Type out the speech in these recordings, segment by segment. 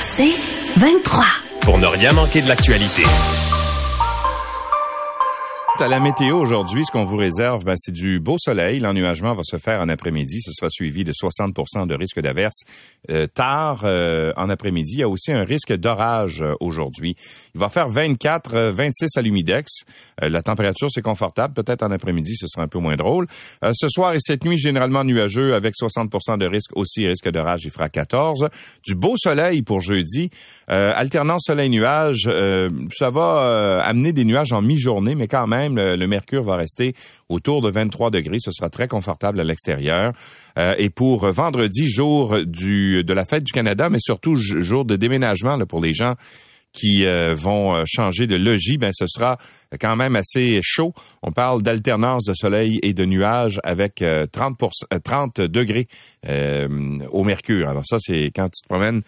C'est 23. Pour ne rien manquer de l'actualité. À la météo aujourd'hui, ce qu'on vous réserve, ben, c'est du beau soleil. L'ennuagement va se faire en après-midi. Ce sera suivi de 60% de risque d'averse euh, tard euh, en après-midi. Il y a aussi un risque d'orage euh, aujourd'hui. Il va faire 24, 26 à l'humidex. la température, c'est confortable. Peut-être en après-midi, ce sera un peu moins drôle. ce soir et cette nuit, généralement nuageux avec 60% de risque aussi. Risque d'orage, il fera 14. Du beau soleil pour jeudi. alternance soleil-nuage. ça va amener des nuages en mi-journée, mais quand même, le, mercure va rester autour de 23 degrés. Ce sera très confortable à l'extérieur. Euh, et pour vendredi, jour de la fête du Canada, mais surtout jour de déménagement pour les gens qui euh, vont euh, changer de logis, ben ce sera quand même assez chaud. On parle d'alternance de soleil et de nuages avec 30 30 degrés au mercure. Alors ça c'est quand tu te promènes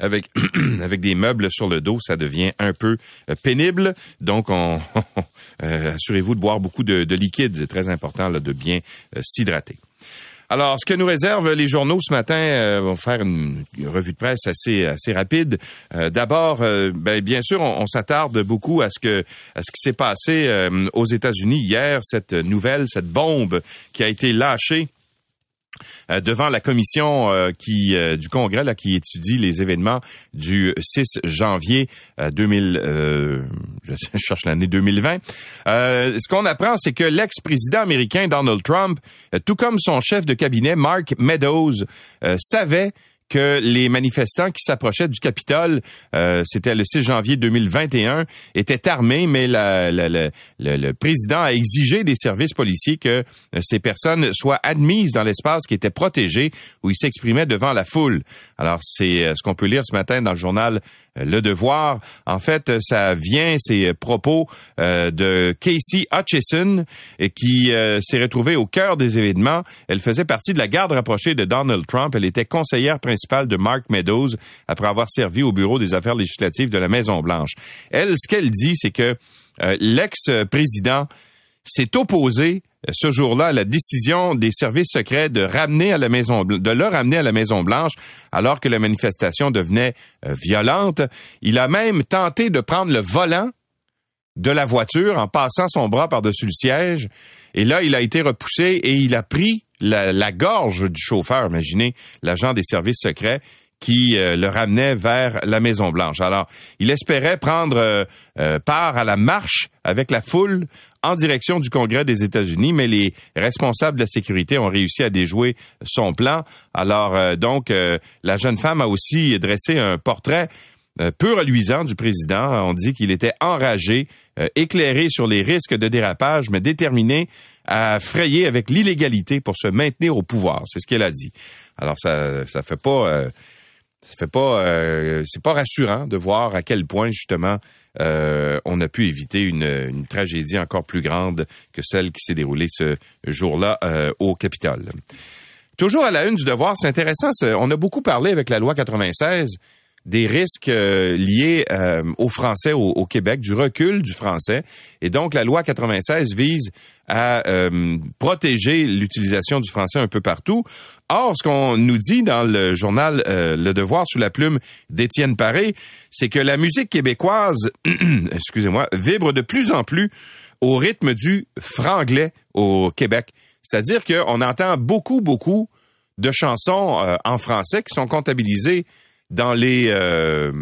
avec avec des meubles sur le dos, ça devient un peu euh, pénible. Donc, on, euh, assurez-vous de boire beaucoup de, de liquide. C'est très important là, de bien euh, s'hydrater. Alors, ce que nous réservent les journaux ce matin, euh, vont faire une, revue de presse assez assez rapide. D'abord, ben, bien sûr, on, on s'attarde beaucoup à ce que à ce qui s'est passé aux États-Unis hier, cette nouvelle, cette bombe qui a été lâchée euh, devant la commission euh, qui euh, du Congrès là, qui étudie les événements du 6 janvier 2000, je cherche l'année 2020. ce qu'on apprend, c'est que l'ex-président américain Donald Trump, tout comme son chef de cabinet Mark Meadows, savait que les manifestants qui s'approchaient du Capitole, euh, c'était le 6 janvier 2021, étaient armés, mais la, le, président a exigé des services policiers que euh, ces personnes soient admises dans l'espace qui était protégé, où ils s'exprimaient devant la foule. Alors, c'est euh, ce qu'on peut lire ce matin dans le journal le Devoir. En fait, ça vient, ces propos euh, de Casey Hutchison, qui euh, s'est retrouvée au cœur des événements. Elle faisait partie de la garde rapprochée de Donald Trump. Elle était conseillère principale de Mark Meadows après avoir servi au bureau des affaires législatives de la Maison-Blanche. Elle, ce qu'elle dit, c'est que euh, l'ex-président s'est opposé ce jour-là la décision des services secrets de ramener à la maison de le ramener à la Maison Blanche alors que la manifestation devenait euh, violente. Il a même tenté de prendre le volant de la voiture en passant son bras par-dessus le siège. Et là, il a été repoussé et il a pris la, gorge du chauffeur, imaginez, l'agent des services secrets qui euh, le ramenait vers la Maison Blanche. Alors, il espérait prendre euh, part à la marche avec la foule en direction du Congrès des États-Unis, mais les responsables de la sécurité ont réussi à déjouer son plan. Alors euh, donc, euh, la jeune femme a aussi dressé un portrait euh, peu reluisant du président. On dit qu'il était enragé, éclairé sur les risques de dérapage, mais déterminé à frayer avec l'illégalité pour se maintenir au pouvoir. C'est ce qu'elle a dit. Alors ça, ça fait pas, ça fait pas, c'est pas rassurant de voir à quel point justement euh, on a pu éviter une, tragédie encore plus grande que celle qui s'est déroulée ce jour-là euh, au Capitole. Toujours à la une du devoir, c'est intéressant, on a beaucoup parlé avec la loi 96 des risques euh, liés au français au, Québec, du recul du français. Et donc, la loi 96 vise à protéger l'utilisation du français un peu partout. Or, ce qu'on nous dit dans le journal euh, Le Devoir sous la plume d'Étienne Paré, c'est que la musique québécoise, excusez-moi, vibre de plus en plus au rythme du franglais au Québec. C'est-à-dire qu'on entend beaucoup, beaucoup de chansons euh, en français qui sont comptabilisées dans les euh,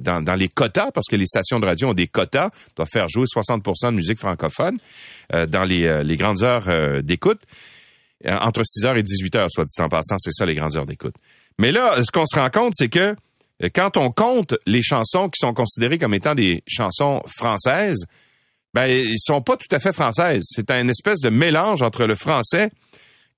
dans, dans, les quotas, parce que les stations de radio ont des quotas, doivent faire jouer 60% de musique francophone dans les, les grandes heures d'écoute. Euh, entre 6 h et 18 h soit dit en passant, c'est ça les grandes heures d'écoute. Mais là, ce qu'on se rend compte, c'est que euh, quand on compte les chansons qui sont considérées comme étant des chansons françaises, ben ils sont pas tout à fait françaises. C'est un espèce de mélange entre le français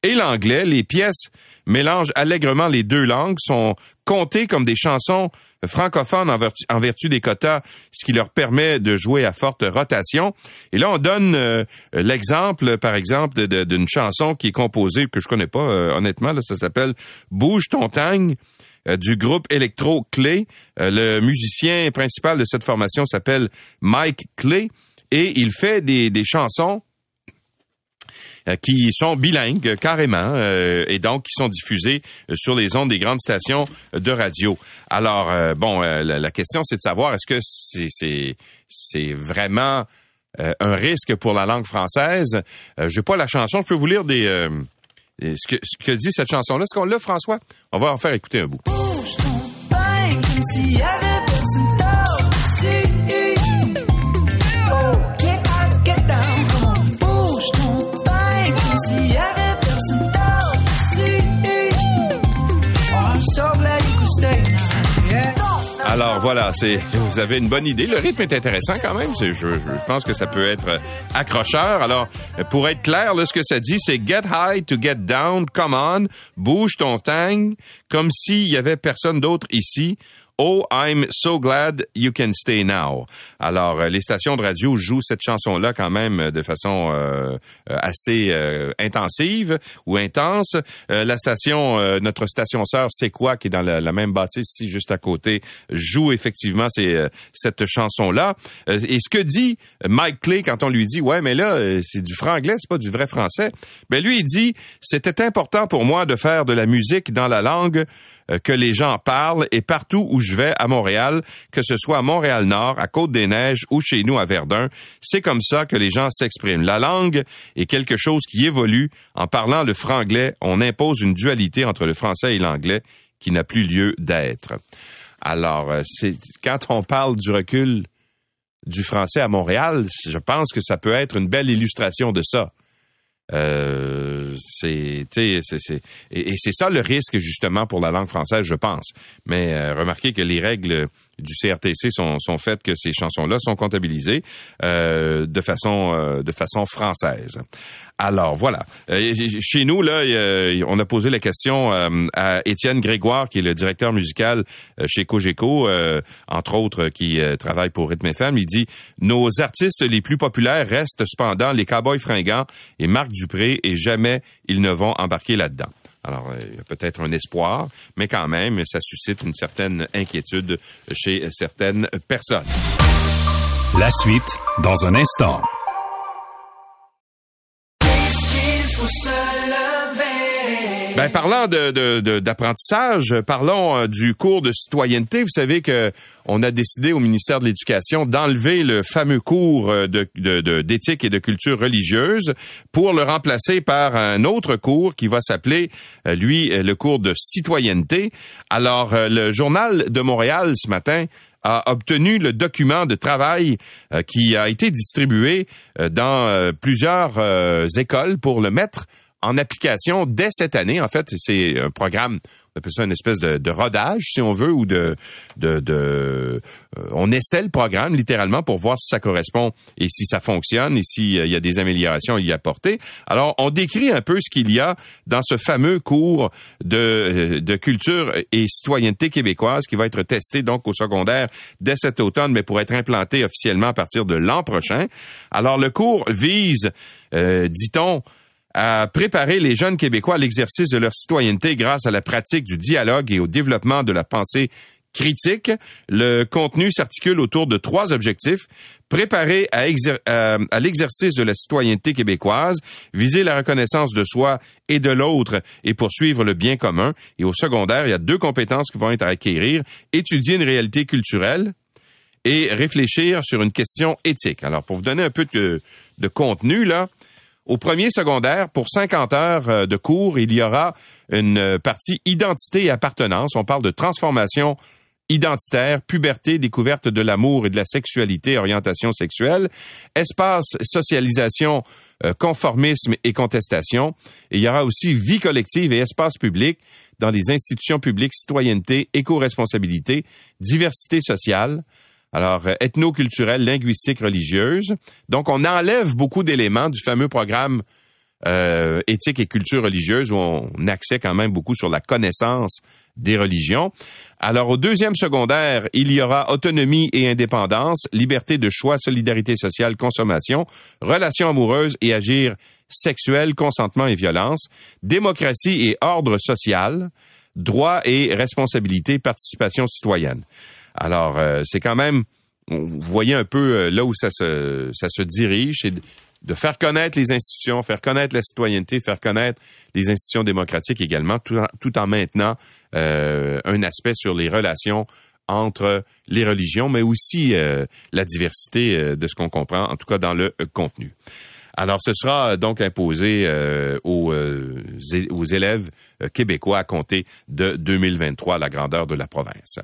et l'anglais. Les pièces mélangent allègrement les deux langues, sont comptées comme des chansons francophones en vertu, des quotas, ce qui leur permet de jouer à forte rotation. Et là, on donne euh, l'exemple, par exemple, d'une chanson qui est composée, que je connais pas euh, honnêtement, là, ça s'appelle Bouge ton tangue euh, du groupe Electro Clay. le musicien principal de cette formation s'appelle Mike Clay et il fait des chansons qui sont bilingues carrément et donc qui sont diffusés sur les ondes des grandes stations de radio. Alors bon, la, question c'est de savoir est-ce que c'est c'est vraiment un risque pour la langue française? Je J'ai pas la chanson, je peux vous lire des ce que, ce que dit cette chanson-là. Est-ce qu'on l'a, François? On va en faire écouter un bout. Alors voilà, c'est vous avez une bonne idée. Le rythme est intéressant quand même. Je, je, pense que ça peut être accrocheur. Alors pour être clair, là, ce que ça dit, c'est get high to get down. Come on, bouge ton tang, comme s'il y avait personne d'autre ici. Oh, I'm so glad you can stay now. Alors, euh, les stations de radio jouent cette chanson-là quand même euh, de façon euh, assez intensive ou intense. la station, notre station sœur, c'est quoi, qui est dans la, même bâtisse ici juste à côté, joue effectivement cette chanson-là. et ce que dit Mike Clay quand on lui dit, ouais, mais là, c'est du franglais, c'est pas du vrai français. Ben lui, il dit, c'était important pour moi de faire de la musique dans la langue euh, que les gens parlent et partout où je vais à Montréal, que ce soit à Montréal-Nord, à Côte-des-Neiges ou chez nous à Verdun, c'est comme ça que les gens s'expriment. La langue est quelque chose qui évolue. En parlant le franglais, on impose une dualité entre le français et l'anglais qui n'a plus lieu d'être. Alors, euh, c'est quand on parle du recul du français à Montréal, je pense que ça peut être une belle illustration de ça. Euh, c'est, c'est, et, c'est ça le risque justement pour la langue française, je pense. Mais euh, remarquez que les règles du CRTC sont, sont faites que ces chansons-là sont comptabilisées euh, de façon euh, de façon française. Alors voilà. Euh, chez nous là, on a posé la question à Étienne Grégoire, qui est le directeur musical chez Cogeco, entre autres, qui travaille pour Rhythm FM. Il dit nos artistes les plus populaires restent cependant les Cowboys fringants et Marc Dupré, et jamais ils ne vont embarquer là-dedans. Alors, euh, il y a peut-être un espoir, mais quand même, ça suscite une certaine inquiétude chez certaines personnes. La suite, dans un instant. Ben, parlant de, d'apprentissage, parlons euh, du cours de citoyenneté. Vous savez que on a décidé au ministère de l'Éducation d'enlever le fameux cours euh, de, d'éthique et de culture religieuse pour le remplacer par un autre cours qui va s'appeler, euh, lui, le cours de citoyenneté. Alors, le journal de Montréal ce matin a obtenu le document de travail qui a été distribué dans plusieurs écoles pour le mettre en application dès cette année. En fait, c'est un programme, on appelle ça une espèce de, rodage, si on veut, ou de, de, de euh, on essaie le programme littéralement pour voir si ça correspond et si ça fonctionne et s'il y a des améliorations à y apporter. Alors, on décrit un peu ce qu'il y a dans ce fameux cours de, euh, de culture et citoyenneté québécoise qui va être testé donc au secondaire dès cet automne, mais pour être implanté officiellement à partir de l'an prochain. Alors, le cours vise, euh, dit-on, à préparer les jeunes Québécois à l'exercice de leur citoyenneté grâce à la pratique du dialogue et au développement de la pensée critique. Le contenu s'articule autour de trois objectifs. Préparer à, à l'exercice de la citoyenneté québécoise, viser la reconnaissance de soi et de l'autre et poursuivre le bien commun. Et au secondaire, il y a deux compétences qui vont être à acquérir. Étudier une réalité culturelle et réfléchir sur une question éthique. Alors, pour vous donner un peu de contenu, là, au premier secondaire, pour 50 heures euh, de cours, il y aura une euh, partie identité et appartenance. On parle de transformation identitaire, puberté, découverte de l'amour et de la sexualité, orientation sexuelle, espace, socialisation, euh, conformisme et contestation. il y aura aussi vie collective et espace public dans les institutions publiques, citoyenneté, éco-responsabilité, diversité sociale, alors, euh, ethno-culturelle, linguistique, religieuse. Donc, on enlève beaucoup d'éléments du fameux programme euh, éthique et culture religieuse où on accède quand même beaucoup sur la connaissance des religions. Alors, au deuxième secondaire, il y aura autonomie et indépendance, liberté de choix, solidarité sociale, consommation, relations amoureuses et agir sexuel, consentement et violence, démocratie et ordre social, droit et responsabilité, participation citoyenne. Alors, euh, c'est quand même, vous voyez un peu euh, là où ça se, ça se dirige. de faire connaître les institutions, faire connaître la citoyenneté, faire connaître les institutions démocratiques également, tout en, maintenant euh, un aspect sur les relations entre les religions, mais aussi la diversité de ce qu'on comprend, en tout cas dans le contenu. Alors, ce sera donc imposé aux, aux, élèves québécois à compter de 2023 à la grandeur de la province.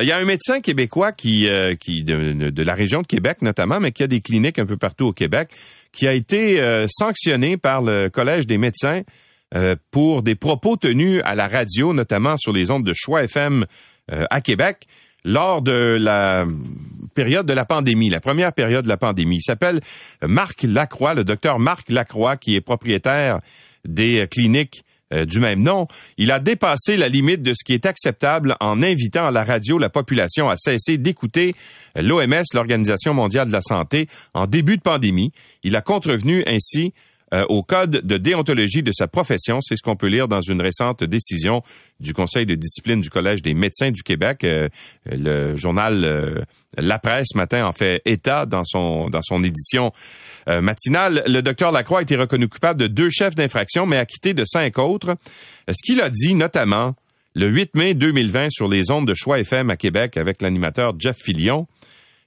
Il y a un médecin québécois qui, qui de, la région de Québec notamment, mais qui a des cliniques un peu partout au Québec, qui a été sanctionné par le Collège des médecins euh, pour des propos tenus à la radio, notamment sur les ondes de Choix FM euh, à Québec, lors de la période de la pandémie, la première période de la pandémie. S'appelle Marc Lacroix, le docteur Marc Lacroix, qui est propriétaire des cliniques euh, du même nom. Il a dépassé la limite de ce qui est acceptable en invitant à la radio la population à cesser d'écouter l'OMS, l'Organisation mondiale de la santé, en début de pandémie. Il a contrevenu ainsi euh, au code de déontologie de sa profession. C'est ce qu'on peut lire dans une récente décision du Conseil de discipline du Collège des médecins du Québec. Euh, le journal euh, La Presse ce matin en fait état dans son dans son édition matinale. Le docteur Lacroix a été reconnu coupable de deux chefs d'infraction, mais acquitté de cinq autres. Ce qu'il a dit notamment le 8 mai 2020 sur les ondes de choix FM à Québec avec l'animateur Jeff Fillion,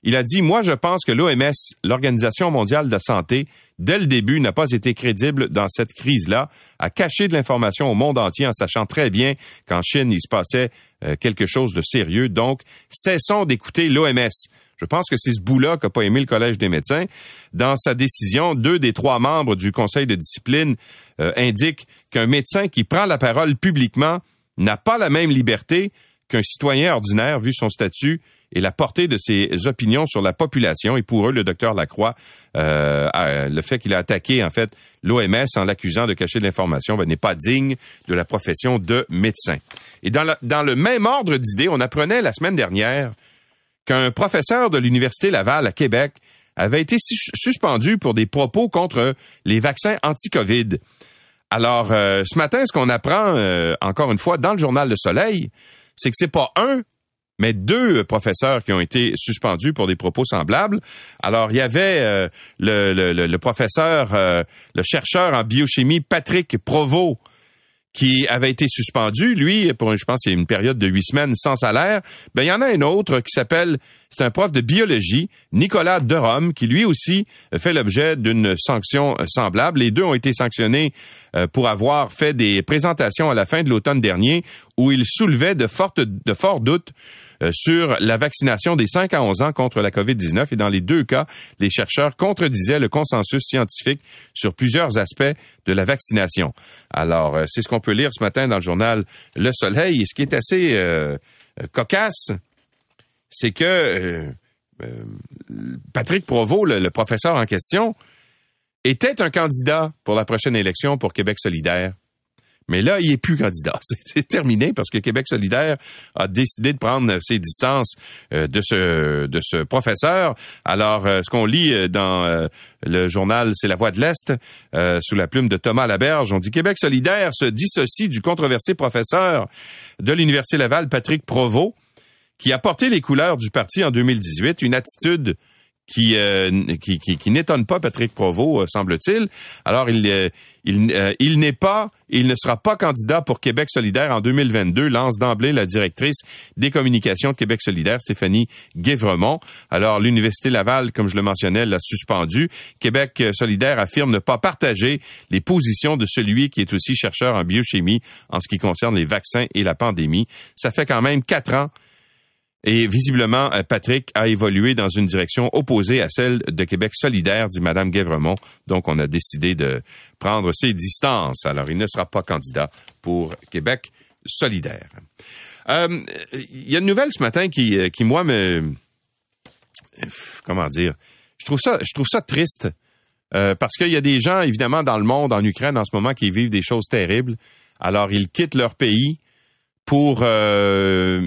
il a dit, moi je pense que l'OMS, l'Organisation mondiale de la santé, dès le début, n'a pas été crédible dans cette crise-là, a caché de l'information au monde entier en sachant très bien qu'en Chine, il se passait euh, quelque chose de sérieux. Donc, cessons d'écouter l'OMS. Je pense que c'est ce bout-là qu'a pas aimé le Collège des médecins. Dans sa décision, deux des trois membres du Conseil de discipline euh, indiquent qu'un médecin qui prend la parole publiquement n'a pas la même liberté qu'un citoyen ordinaire vu son statut et la portée de ses opinions sur la population. Et pour eux, le docteur Lacroix, euh, le fait qu'il a attaqué en fait l'OMS en l'accusant de cacher de l'information ben, n'est pas digne de la profession de médecin. Et dans, le même ordre d'idées, on apprenait la semaine dernière qu'un professeur de l'Université Laval à Québec avait été suspendu pour des propos contre les vaccins anti-COVID. Alors, euh, ce matin, ce qu'on apprend, euh, encore une fois, dans le journal Le Soleil, c'est que c'est pas un, mais deux professeurs qui ont été suspendus pour des propos semblables. Alors, il y avait euh, le, le, le, professeur, euh, le chercheur en biochimie Patrick Provost, qui avait été suspendu, lui, pour, je pense, a une période de huit semaines sans salaire. Ben, il y en a un autre qui s'appelle, c'est un prof de biologie, Nicolas Derome, qui lui aussi fait l'objet d'une sanction semblable. Les deux ont été sanctionnés euh, pour avoir fait des présentations à la fin de l'automne dernier où ils soulevaient de fortes, de forts doutes sur la vaccination des 5 à 11 ans contre la COVID-19 et dans les deux cas, les chercheurs contredisaient le consensus scientifique sur plusieurs aspects de la vaccination. Alors, euh, c'est ce qu'on peut lire ce matin dans le journal Le Soleil et ce qui est assez euh, cocasse, c'est que Patrick Provost, le professeur en question, était un candidat pour la prochaine élection pour Québec solidaire. Mais là, il est plus candidat. C'est terminé parce que Québec solidaire a décidé de prendre ses distances euh, de ce de ce professeur. Alors, euh, ce qu'on lit euh, dans le journal C'est la Voix de l'Est, sous la plume de Thomas Laberge, on dit Québec solidaire se dissocie du controversé professeur de l'Université Laval, Patrick Provost, qui a porté les couleurs du parti en 2018, une attitude qui, qui, qui, qui n'étonne pas Patrick Provost, semble-t-il. Alors, il, il, euh, il n'est pas, il ne sera pas candidat pour Québec solidaire en 2022, lance d'emblée la directrice des communications Québec solidaire, Stéphanie Guévremont. Alors, l'Université Laval, comme je le mentionnais, l'a suspendu. Québec solidaire affirme ne pas partager les positions de celui qui est aussi chercheur en biochimie en ce qui concerne les vaccins et la pandémie. Ça fait quand même quatre ans et visiblement, euh, Patrick a évolué dans une direction opposée à celle de Québec solidaire, dit Mme Guévremont. Donc, on a décidé de prendre ses distances. Alors, il ne sera pas candidat pour Québec solidaire. Euh, il y a une nouvelle ce matin qui, euh, qui moi, me... Comment dire? Je trouve ça, je trouve ça triste. parce qu'il y a des gens, évidemment, dans le monde, en Ukraine en ce moment, qui vivent des choses terribles. Alors, ils quittent leur pays pour euh,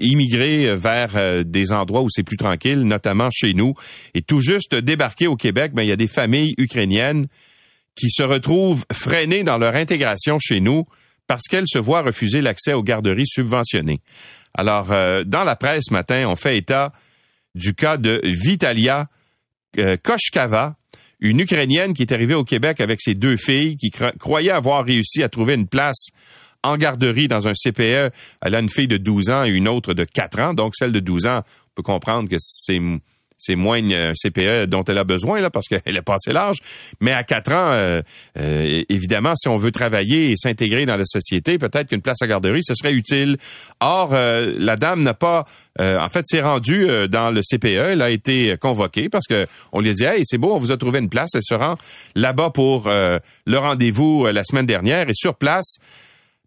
immigrer vers euh, des endroits où c'est plus tranquille, notamment chez nous. Et tout juste débarquer au Québec, ben il y a des familles ukrainiennes qui se retrouvent freinées dans leur intégration chez nous parce qu'elles se voient refuser l'accès aux garderies subventionnées. Alors, euh, dans la presse ce matin, on fait état du cas de Vitalia Koshkava, une Ukrainienne qui est arrivée au Québec avec ses deux filles, qui croyait avoir réussi à trouver une place en garderie dans un CPE. Elle a une fille de 12 ans et une autre de 4 ans. Donc, celle de 12 ans, on peut comprendre que c'est c'est moins un CPE dont elle a besoin là parce qu'elle est passée large. Mais à 4 ans, euh, euh, évidemment, si on veut travailler et s'intégrer dans la société, peut-être qu'une place à garderie, ce serait utile. Or, euh, la dame n'a pas en fait, s'est rendue dans le CPE. Elle a été convoquée parce que on lui a dit, hey, c'est beau, on vous a trouvé une place. Elle se rend là-bas pour le rendez-vous la semaine dernière et sur place,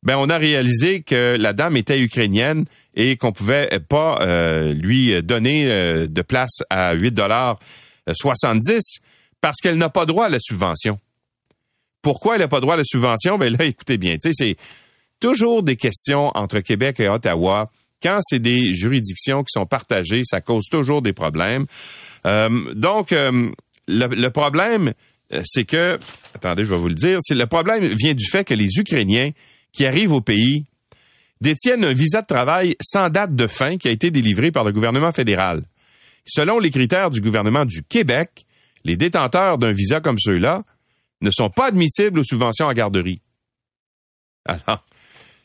ben on a réalisé que la dame était ukrainienne et qu'on pouvait pas euh, lui donner euh, de place à 8 dollars 70 parce qu'elle n'a pas droit à la subvention. Pourquoi elle n'a pas droit à la subvention? Ben là, écoutez bien, tu sais, c'est toujours des questions entre Québec et Ottawa. Quand c'est des juridictions qui sont partagées, ça cause toujours des problèmes. Euh, donc, le, le, problème, c'est que, attendez, je vais vous le dire, c'est le problème vient du fait que les Ukrainiens qui arrivent au pays détiennent un visa de travail sans date de fin qui a été délivré par le gouvernement fédéral. Selon les critères du gouvernement du Québec, les détenteurs d'un visa comme ceux-là ne sont pas admissibles aux subventions à garderie. Alors,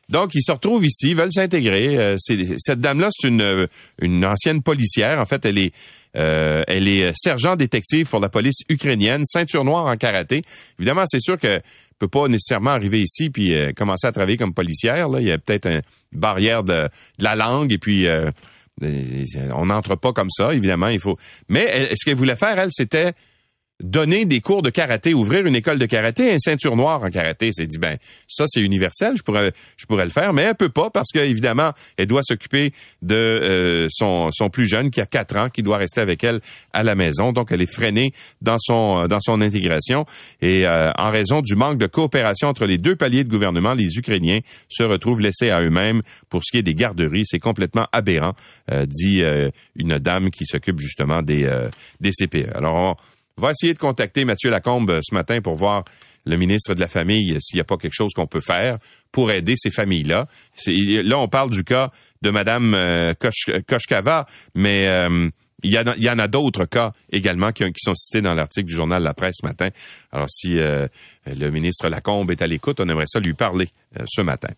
donc, ils se retrouvent ici, veulent s'intégrer. Euh, cette dame-là, c'est une, une ancienne policière. En fait, elle est, euh, elle est sergent détective pour la police ukrainienne, ceinture noire en karaté. Évidemment, c'est sûr que peut pas nécessairement arriver ici puis euh, commencer à travailler comme policière. Là. Il y a peut-être une barrière de, la langue et puis euh, on n'entre pas comme ça, évidemment. Il faut. Mais ce qu'elle voulait faire, elle, c'était donner des cours de karaté, ouvrir une école de karaté, un ceinture noire en karaté. C'est dit ben ça c'est universel, je pourrais je pourrais le faire, mais elle peut pas parce que évidemment elle doit s'occuper de euh, son son plus jeune qui a quatre ans, qui doit rester avec elle à la maison. Donc elle est freinée dans son dans son intégration et euh, en raison du manque de coopération entre les deux paliers de gouvernement, les Ukrainiens se retrouvent laissés à eux-mêmes pour ce qui est des garderies. C'est complètement aberrant, euh, dit une dame qui s'occupe justement des des CPE. Alors va essayer de contacter Mathieu Lacombe euh, ce matin pour voir le ministre de la Famille euh, s'il n'y a pas quelque chose qu'on peut faire pour aider ces familles-là. Là, on parle du cas de Madame euh, Koshkava, mais il y, en a, d'autres cas également qui, sont cités dans l'article du journal La Presse ce matin. Alors, si le ministre Lacombe est à l'écoute, on aimerait ça lui parler ce matin.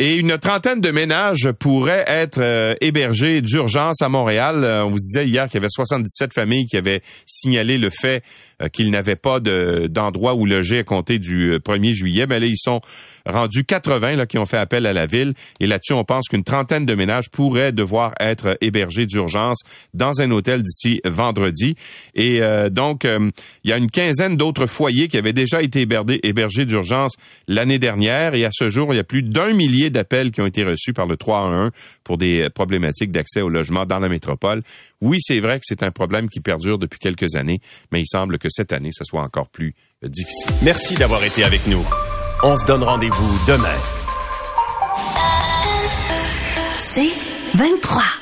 Et une trentaine de ménages pourraient être euh, hébergés d'urgence à Montréal. Euh, on vous disait hier qu'il y avait 77 familles qui avaient signalé le fait euh, qu'ils n'avaient pas d'endroit où loger à compter du 1er juillet. Mais là, ils sont rendus 80 là, qui ont fait appel à la ville. Et là-dessus, on pense qu'une trentaine de ménages pourraient devoir être hébergés d'urgence dans un hôtel d'ici vendredi. Et donc, il y a une quinzaine d'autres foyers qui avaient déjà été hébergés, d'urgence l'année dernière. Et à ce jour, il y a plus d'un millier d'appels qui ont été reçus par le 311 pour des problématiques d'accès au logement dans la métropole. Oui, c'est vrai que c'est un problème qui perdure depuis quelques années, mais il semble que cette année, ce soit encore plus euh, difficile. Merci d'avoir été avec nous. On se donne rendez-vous demain. C'est 23.